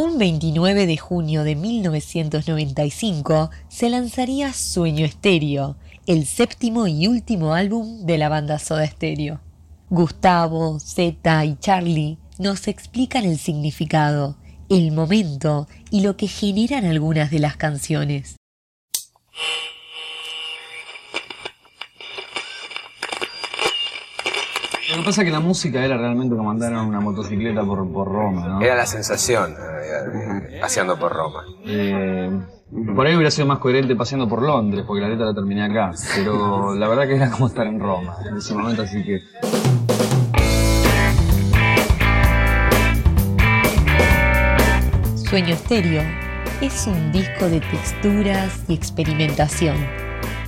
Un 29 de junio de 1995 se lanzaría Sueño Estéreo, el séptimo y último álbum de la banda Soda Stereo. Gustavo, Zeta y Charlie nos explican el significado, el momento y lo que generan algunas de las canciones. Lo que pasa es que la música era realmente como andar en una motocicleta por, por Roma, ¿no? Era la sensación, eh, paseando por Roma. Eh, por ahí hubiera sido más coherente paseando por Londres, porque la letra la terminé acá. Pero la verdad que era como estar en Roma en ese momento, así que. Sueño Estéreo es un disco de texturas y experimentación,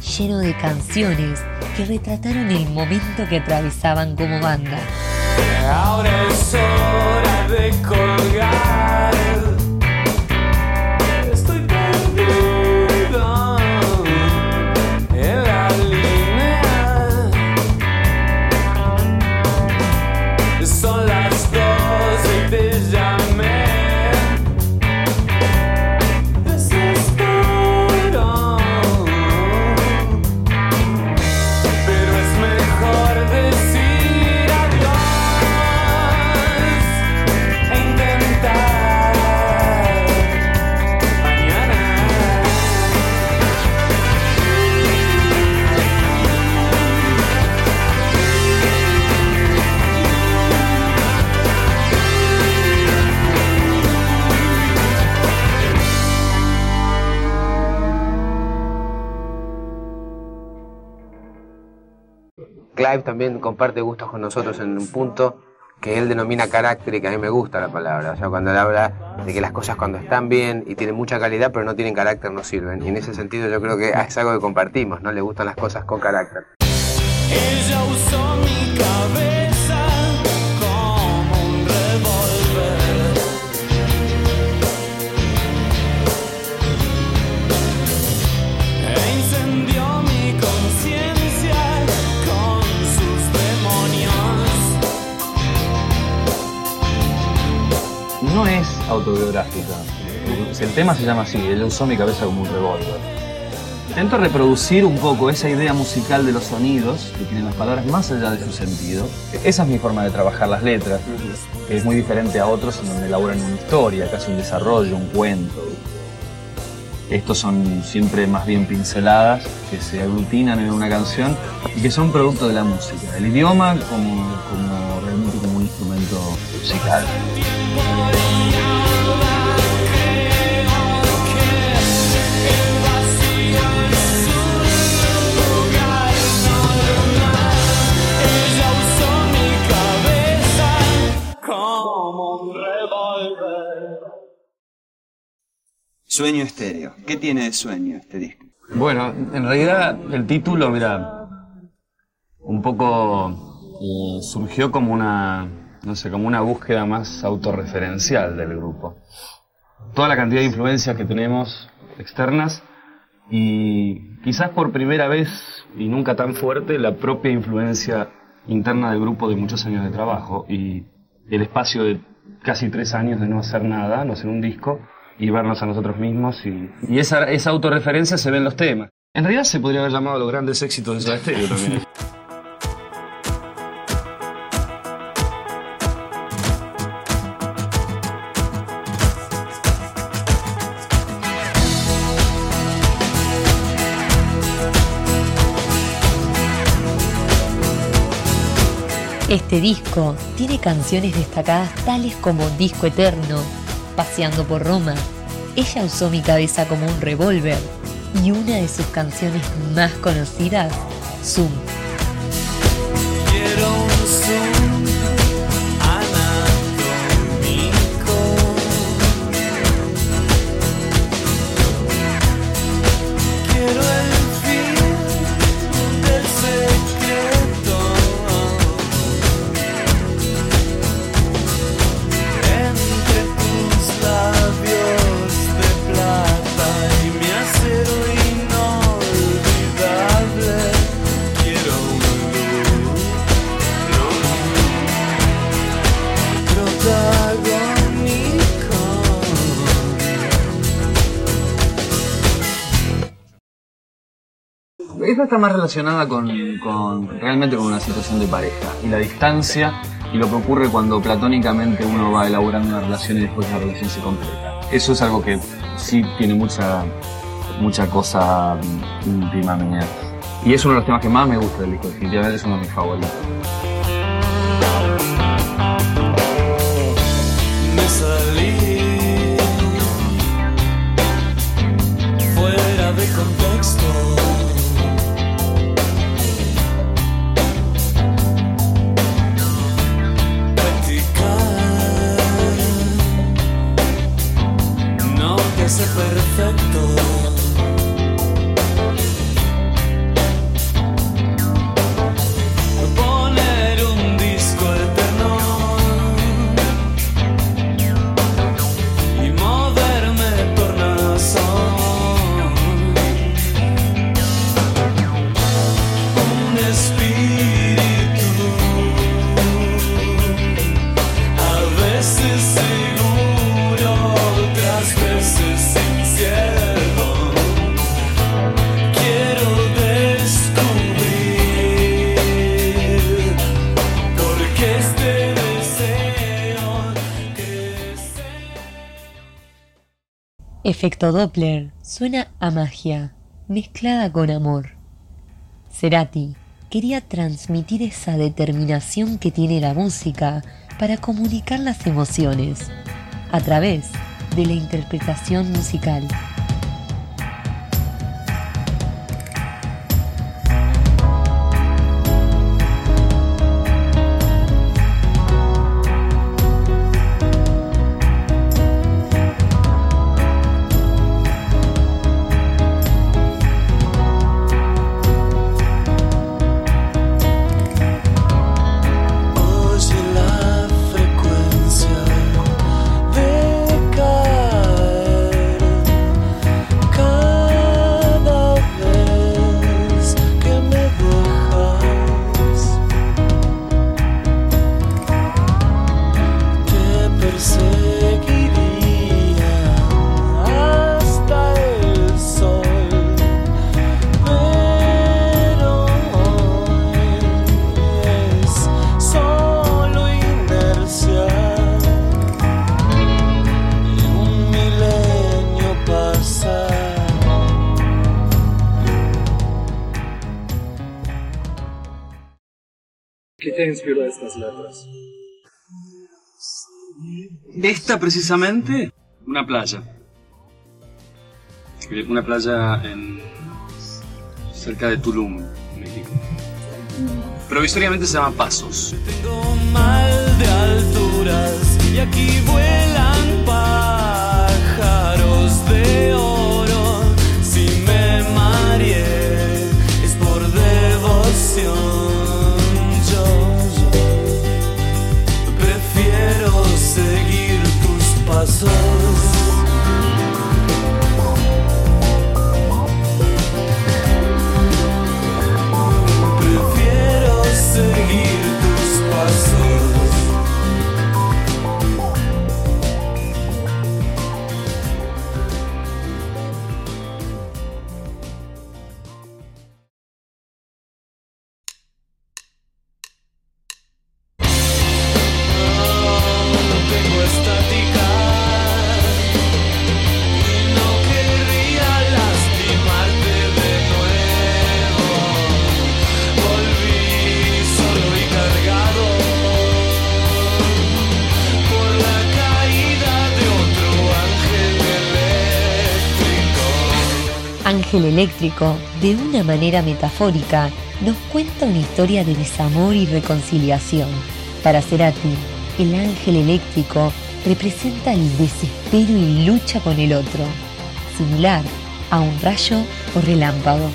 lleno de canciones que retrataron el momento que atravesaban como banda. Ahora es hora de colgar. Clive también comparte gustos con nosotros en un punto que él denomina carácter y que a mí me gusta la palabra. O sea, cuando él habla de que las cosas cuando están bien y tienen mucha calidad pero no tienen carácter no sirven. Y en ese sentido yo creo que es algo que compartimos, ¿no? Le gustan las cosas con carácter. Autobiográfica. El tema se llama así, él usó mi cabeza como un revólver. Intento reproducir un poco esa idea musical de los sonidos, que tienen las palabras más allá de su sentido. Esa es mi forma de trabajar las letras, que es muy diferente a otros en donde elaboran una historia, casi un desarrollo, un cuento. Estos son siempre más bien pinceladas que se aglutinan en una canción y que son producto de la música, el idioma como, como realmente como un instrumento musical. Sueño estéreo. ¿Qué tiene de sueño este disco? Bueno, en realidad el título, mira, un poco eh, surgió como una, no sé, como una búsqueda más autorreferencial del grupo. Toda la cantidad de influencias que tenemos externas y quizás por primera vez y nunca tan fuerte la propia influencia interna del grupo de muchos años de trabajo y el espacio de casi tres años de no hacer nada, no hacer un disco y vernos a nosotros mismos y, y esa, esa autorreferencia se ve en los temas. En realidad se podría haber llamado los grandes éxitos de Soda Stereo también. Este disco tiene canciones destacadas tales como Disco Eterno, Paseando por Roma, Ella usó mi cabeza como un revólver y una de sus canciones más conocidas, Zoom. Está más relacionada con, con- realmente con una situación de pareja y la distancia y lo que ocurre cuando platónicamente uno va elaborando una relación y después la relación se completa. Eso es algo que sí tiene mucha, mucha cosa mm, íntima mía. Y es uno de los temas que más me gusta del disco, definitivamente es uno de mis favoritos. Efecto Doppler suena a magia, mezclada con amor. Cerati quería transmitir esa determinación que tiene la música para comunicar las emociones a través de la interpretación musical. Inspiró estas letras? Esta precisamente, una playa. Una playa en cerca de Tulum, México. Provisoriamente se llama Pasos. Tengo mal de alturas y aquí vuelan pájaros de ángel eléctrico. De una manera metafórica, nos cuenta una historia de desamor y reconciliación. Para Cerati, el ángel eléctrico representa el desespero y lucha con el otro, similar a un rayo o relámpago.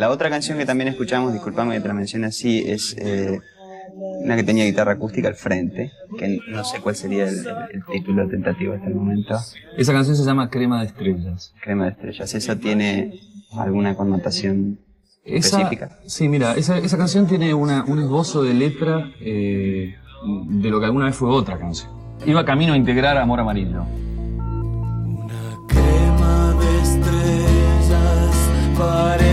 La otra canción que también escuchamos, disculpame que te la mencione así, es eh, una que tenía guitarra acústica al frente, que no sé cuál sería el, el título tentativo hasta el momento. Esa canción se llama Crema de Estrellas. Crema de estrellas. ¿Esa tiene alguna connotación Esa, específica? sí, mira, esa, esa canción tiene una, un esbozo de letra eh, de lo que alguna vez fue otra canción. Iba camino a integrar Amor Amarillo. Una crema de estrellas parece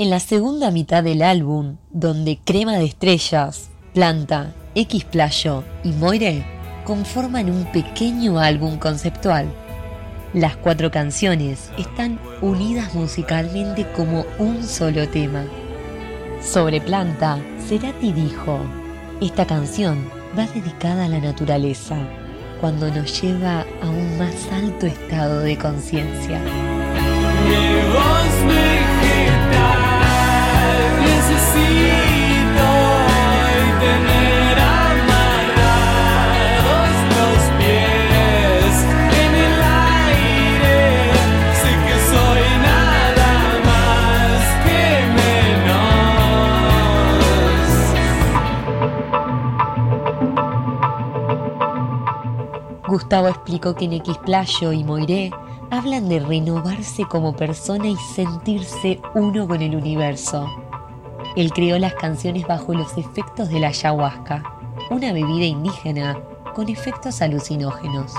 En la segunda mitad del álbum, donde Crema de Estrellas, Planta, X Playo y Moire conforman un pequeño álbum conceptual. Las cuatro canciones están unidas musicalmente como un solo tema. Sobre Planta, Cerati dijo, esta canción va dedicada a la naturaleza, cuando nos lleva a un más alto estado de conciencia. Gustavo explicó que en Xplayo y Moiré hablan de renovarse como persona y sentirse uno con el universo. Él creó las canciones bajo los efectos de la ayahuasca, una bebida indígena con efectos alucinógenos.